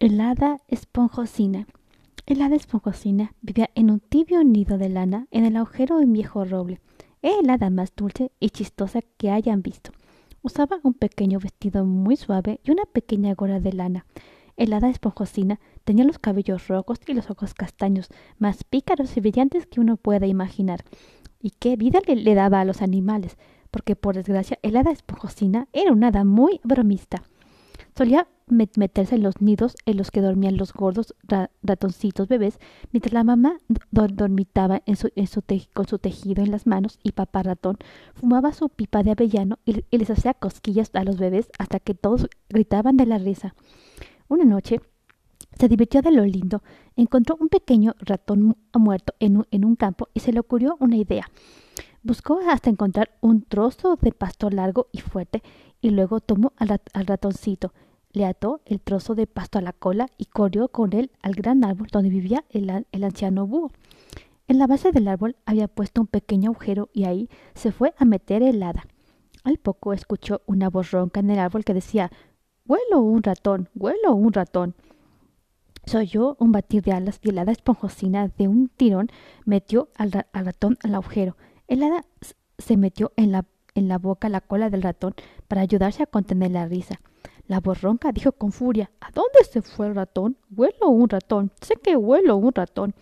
El hada esponjosina. El hada esponjosina vivía en un tibio nido de lana en el agujero de un viejo roble. Era el hada más dulce y chistosa que hayan visto. Usaba un pequeño vestido muy suave y una pequeña gorra de lana. El hada esponjosina tenía los cabellos rojos y los ojos castaños, más pícaros y brillantes que uno pueda imaginar. Y qué vida le, le daba a los animales, porque por desgracia el hada esponjosina era un hada muy bromista. Solía meterse en los nidos en los que dormían los gordos ratoncitos bebés, mientras la mamá dormitaba con su tejido en las manos y papá ratón fumaba su pipa de avellano y, les hacía cosquillas a los bebés hasta que todos gritaban de la risa. Una noche se divirtió de lo lindo. Encontró un pequeño ratón muerto en un, en un campo y se le ocurrió una idea. Buscó hasta encontrar un trozo de pasto largo y fuerte y luego tomó al ratoncito le ató el trozo de pasto a la cola y corrió con él al gran árbol donde vivía el, anciano búho. En la base del árbol había puesto un pequeño agujero y ahí se fue a meter el hada. Al poco escuchó una voz ronca en el árbol que decía Huelo un ratón, huelo un ratón. Se oyó un batir de alas y el hada esponjosina de un tirón metió al, ratón al agujero. El hada se metió en la, en la boca la cola del ratón para ayudarse a contener la risa. La voz ronca dijo con furia ¿A dónde se fue el ratón? Huelo un ratón. Sé que huelo un ratón.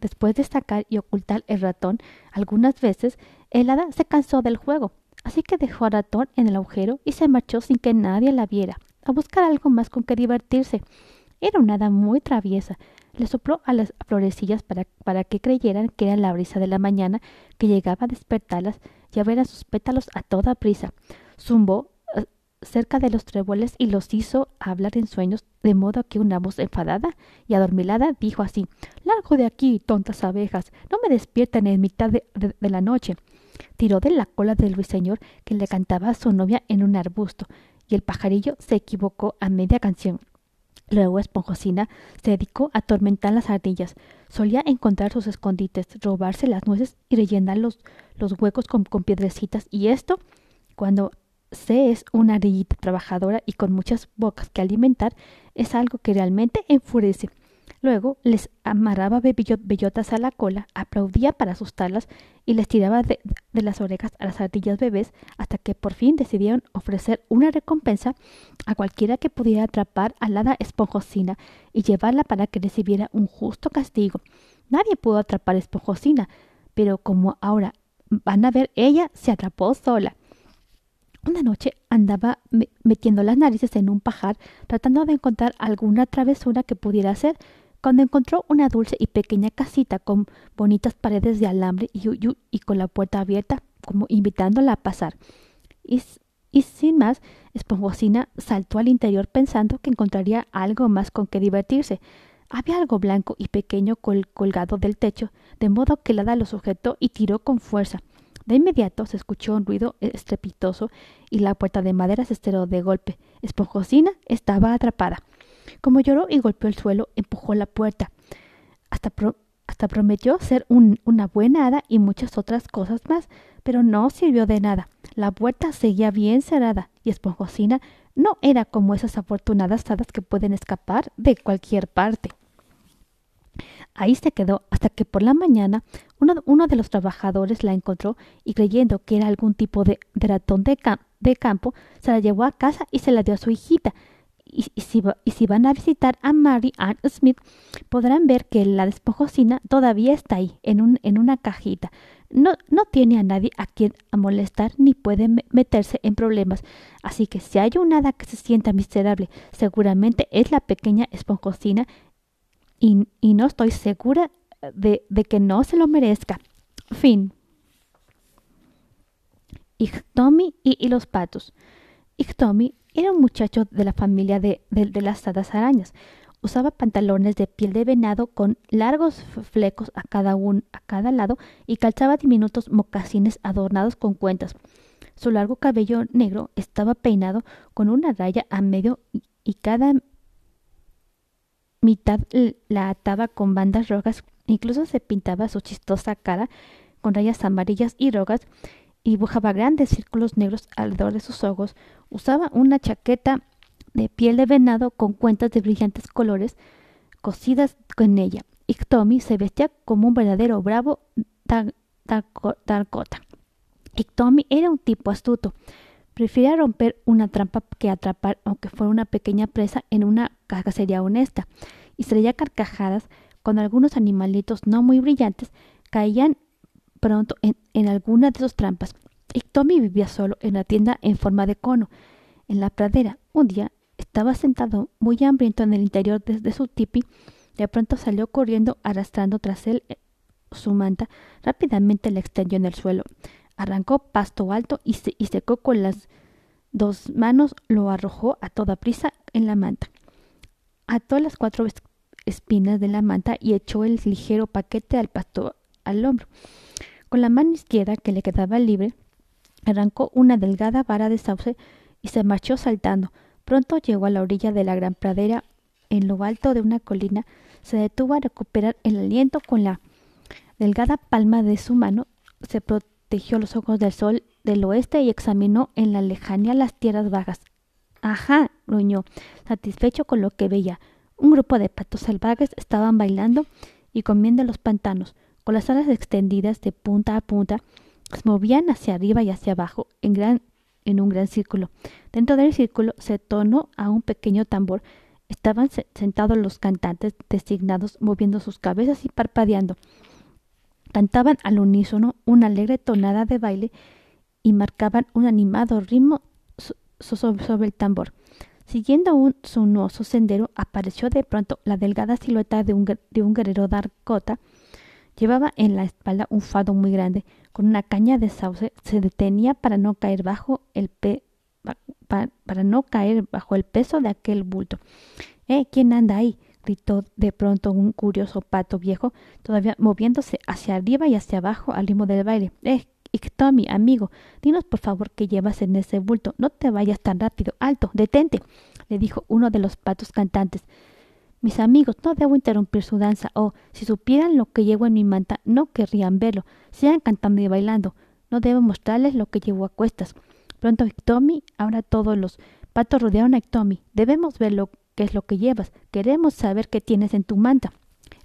Después de sacar y ocultar el ratón algunas veces, el hada se cansó del juego, así que dejó al ratón en el agujero y se marchó sin que nadie la viera, a buscar algo más con que divertirse. Era una hada muy traviesa. Le sopló a las florecillas para, para que creyeran que era la brisa de la mañana que llegaba a despertarlas y a ver a sus pétalos a toda prisa. Zumbó cerca de los tréboles y los hizo hablar en sueños, de modo que una voz enfadada y adormilada dijo así Largo de aquí, tontas abejas, no me despierten en mitad de, la noche. Tiró de la cola del ruiseñor que le cantaba a su novia en un arbusto, y el pajarillo se equivocó a media canción. Luego Esponjosina se dedicó a atormentar las ardillas. Solía encontrar sus escondites, robarse las nueces y rellenar los, huecos con piedrecitas, y esto, cuando C es una ardillita trabajadora y con muchas bocas que alimentar, es algo que realmente enfurece. Luego les amarraba bellotas a la cola, aplaudía para asustarlas y les tiraba de, las orejas a las ardillas bebés hasta que por fin decidieron ofrecer una recompensa a cualquiera que pudiera atrapar a la hada esponjosina y llevarla para que recibiera un justo castigo. Nadie pudo atrapar a esponjosina, pero como ahora van a ver, ella se atrapó sola. Una noche andaba metiendo las narices en un pajar tratando de encontrar alguna travesura que pudiera hacer, cuando encontró una dulce y pequeña casita con bonitas paredes de alambre y, y con la puerta abierta, como invitándola a pasar. Y, y sin más, Esponjosina saltó al interior pensando que encontraría algo más con que divertirse. Había algo blanco y pequeño colgado del techo, de modo que la hada lo sujetó y tiró con fuerza. De inmediato se escuchó un ruido estrepitoso y la puerta de madera se estiró de golpe. Esponjosina estaba atrapada. Como lloró y golpeó el suelo, empujó la puerta. Hasta, hasta prometió ser una buena hada y muchas otras cosas más, pero no sirvió de nada. La puerta seguía bien cerrada y Esponjosina no era como esas afortunadas hadas que pueden escapar de cualquier parte. Ahí se quedó hasta que por la mañana uno, de los trabajadores la encontró y creyendo que era algún tipo de, ratón de, campo, se la llevó a casa y se la dio a su hijita. Y, si, van a visitar a Mary Ann Smith, podrán ver que la despojocina todavía está ahí, en, un, en una cajita. No, no tiene a nadie a quien molestar ni puede meterse en problemas. Así que si hay un hada que se sienta miserable, seguramente es la pequeña esponjosina y, no estoy segura de, que no se lo merezca. Fin. Ictomi y, y, los patos. Ictomi era un muchacho de la familia de, de, las hadas arañas. Usaba pantalones de piel de venado con largos flecos a cada, un, a cada lado y calzaba diminutos mocasines adornados con cuentas. Su largo cabello negro estaba peinado con una raya a medio y cada mitad la ataba con bandas rojas, incluso se pintaba su chistosa cara con rayas amarillas y rojas y dibujaba grandes círculos negros alrededor de sus ojos. Usaba una chaqueta de piel de venado con cuentas de brillantes colores cosidas con ella. Iktomi se vestía como un verdadero bravo Dakota. Iktomi era un tipo astuto. Prefería romper una trampa que atrapar, aunque fuera una pequeña presa, en una cacería honesta, y traía carcajadas cuando algunos animalitos no muy brillantes caían pronto en, en alguna de sus trampas. Iktomi vivía solo en la tienda en forma de cono, en la pradera. Un día estaba sentado muy hambriento en el interior de, su tipi. De pronto salió corriendo arrastrando tras él eh, su manta. Rápidamente la extendió en el suelo. Arrancó pasto alto y, se, y secó con las dos manos. Lo arrojó a toda prisa en la manta. Ató las cuatro espinas de la manta y echó el ligero paquete al pasto al hombro. Con la mano izquierda que le quedaba libre, arrancó una delgada vara de sauce y se marchó saltando. Pronto llegó a la orilla de la gran pradera. En lo alto de una colina se detuvo a recuperar el aliento con la delgada palma de su mano. Se protegió los ojos del sol del oeste y examinó en la lejanía las tierras bajas. Ajá, gruñó, satisfecho con lo que veía. Un grupo de patos salvajes estaban bailando y comiendo los pantanos, con las alas extendidas de punta a punta, se movían hacia arriba y hacia abajo en en un gran círculo. Dentro del círculo se tonó a un pequeño tambor. Estaban sentados los cantantes designados, moviendo sus cabezas y parpadeando. Cantaban al unísono una alegre tonada de baile y marcaban un animado ritmo sobre el tambor. Siguiendo un sinuoso sendero, apareció de pronto la delgada silueta de un, de un guerrero darcota Llevaba en la espalda un fado muy grande, con una caña de sauce. Se detenía para no caer bajo el pe para no caer bajo el peso de aquel bulto. ¿Eh? ¿Quién anda ahí? Gritó de pronto un curioso pato viejo, todavía moviéndose hacia arriba y hacia abajo al ritmo del baile. Eh, Tommy, amigo, dinos por favor qué llevas en ese bulto. No te vayas tan rápido. Alto, detente, le dijo uno de los patos cantantes. Mis amigos, no debo interrumpir su danza, o, si supieran lo que llevo en mi manta, no querrían verlo. Sigan cantando y bailando. No debo mostrarles lo que llevo a cuestas. Pronto Tommy, ahora todos los patos rodearon a Tommy. Debemos ver lo que es lo que llevas. Queremos saber qué tienes en tu manta.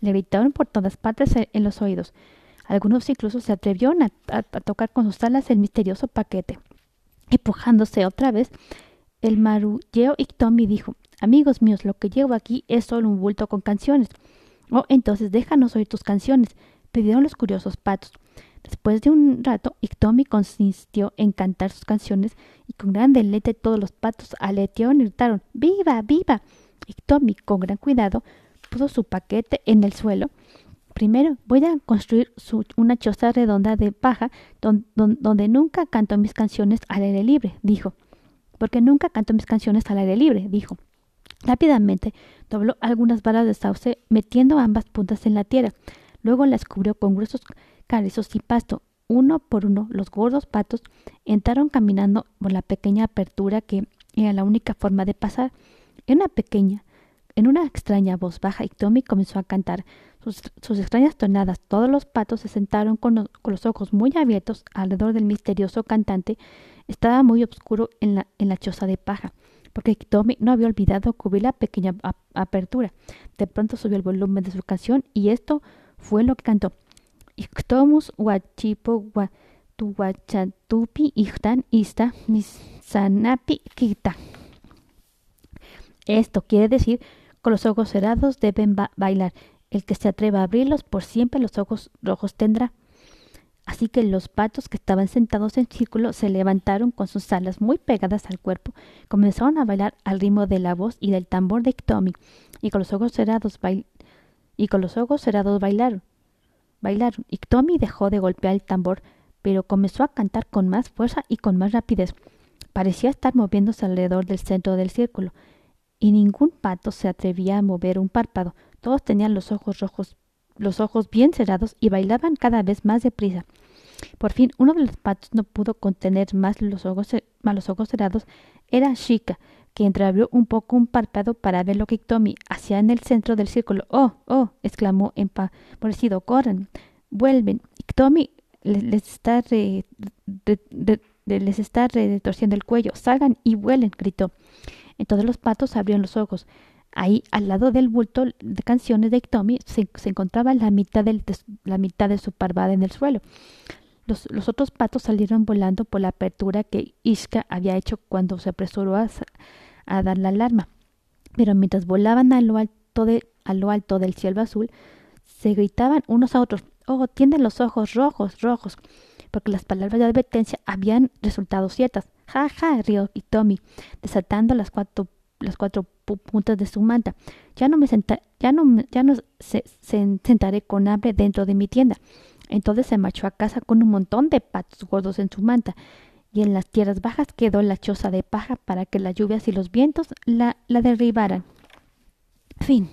Le gritaron por todas partes en los oídos. Algunos incluso se atrevieron a, tocar con sus alas el misterioso paquete. Empujándose otra vez, el marulleo Tommy dijo Amigos míos, lo que llevo aquí es solo un bulto con canciones. Oh, entonces déjanos oír tus canciones, pidieron los curiosos patos. Después de un rato, Iktomi consistió en cantar sus canciones y con gran deleite todos los patos aletearon y gritaron ¡Viva! ¡Viva! Iktomi, con gran cuidado, puso su paquete en el suelo. Primero voy a construir una choza redonda de paja donde nunca canto mis canciones al aire libre, dijo. Porque nunca canto mis canciones al aire libre, dijo. Rápidamente dobló algunas varas de sauce, metiendo ambas puntas en la tierra. Luego las cubrió con gruesos carrizos y pasto. Uno por uno, los gordos patos entraron caminando por la pequeña apertura que era la única forma de pasar. En una pequeña, en una extraña voz baja, y Tommy comenzó a cantar sus, extrañas tonadas. Todos los patos se sentaron con los, ojos muy abiertos alrededor del misterioso cantante. Estaba muy oscuro en la, en la choza de paja porque Tommy no había olvidado cubrir la pequeña apertura. De pronto subió el volumen de su canción y esto fue lo que cantó. Iktomus guachipo ichtan ista sanapi kita. Esto quiere decir con los ojos cerrados deben bailar. El que se atreva a abrirlos por siempre los ojos rojos tendrá. Así que los patos que estaban sentados en círculo se levantaron con sus alas muy pegadas al cuerpo, comenzaron a bailar al ritmo de la voz y del tambor de Tommy, y con los ojos cerrados y con los ojos cerrados bailaron. Bailaron, y dejó de golpear el tambor, pero comenzó a cantar con más fuerza y con más rapidez. Parecía estar moviéndose alrededor del centro del círculo, y ningún pato se atrevía a mover un párpado. Todos tenían los ojos rojos los ojos bien cerrados y bailaban cada vez más deprisa. Por fin, uno de los patos no pudo contener más los ojos, ojos cerrados. Era Chica, que entreabrió un poco un párpado para ver lo que Tommy hacía en el centro del círculo. ¡Oh! ¡Oh! exclamó empavorecido. ¡Corran! ¡Vuelven! Tommy les está, les está retorciendo el cuello. ¡Salgan y vuelen! gritó. Entonces los patos abrieron los ojos. Ahí, al lado del bulto de canciones de Tommy, se, encontraba la mitad, de, la mitad de su parvada en el suelo. Los, otros patos salieron volando por la apertura que Ishka había hecho cuando se apresuró a, a dar la alarma. Pero mientras volaban a lo alto, de, a lo alto del cielo azul, se gritaban unos a otros, oh, tienen los ojos rojos, rojos, porque las palabras de advertencia habían resultado ciertas. Ja, ja, rió y Tommy, desatando las cuatro, las cuatro puntas de su manta. Ya no me ya no, ya no se, sentaré con hambre dentro de mi tienda. Entonces se marchó a casa con un montón de patos gordos en su manta, y en las tierras bajas quedó la choza de paja para que las lluvias y los vientos la, la derribaran. Fin.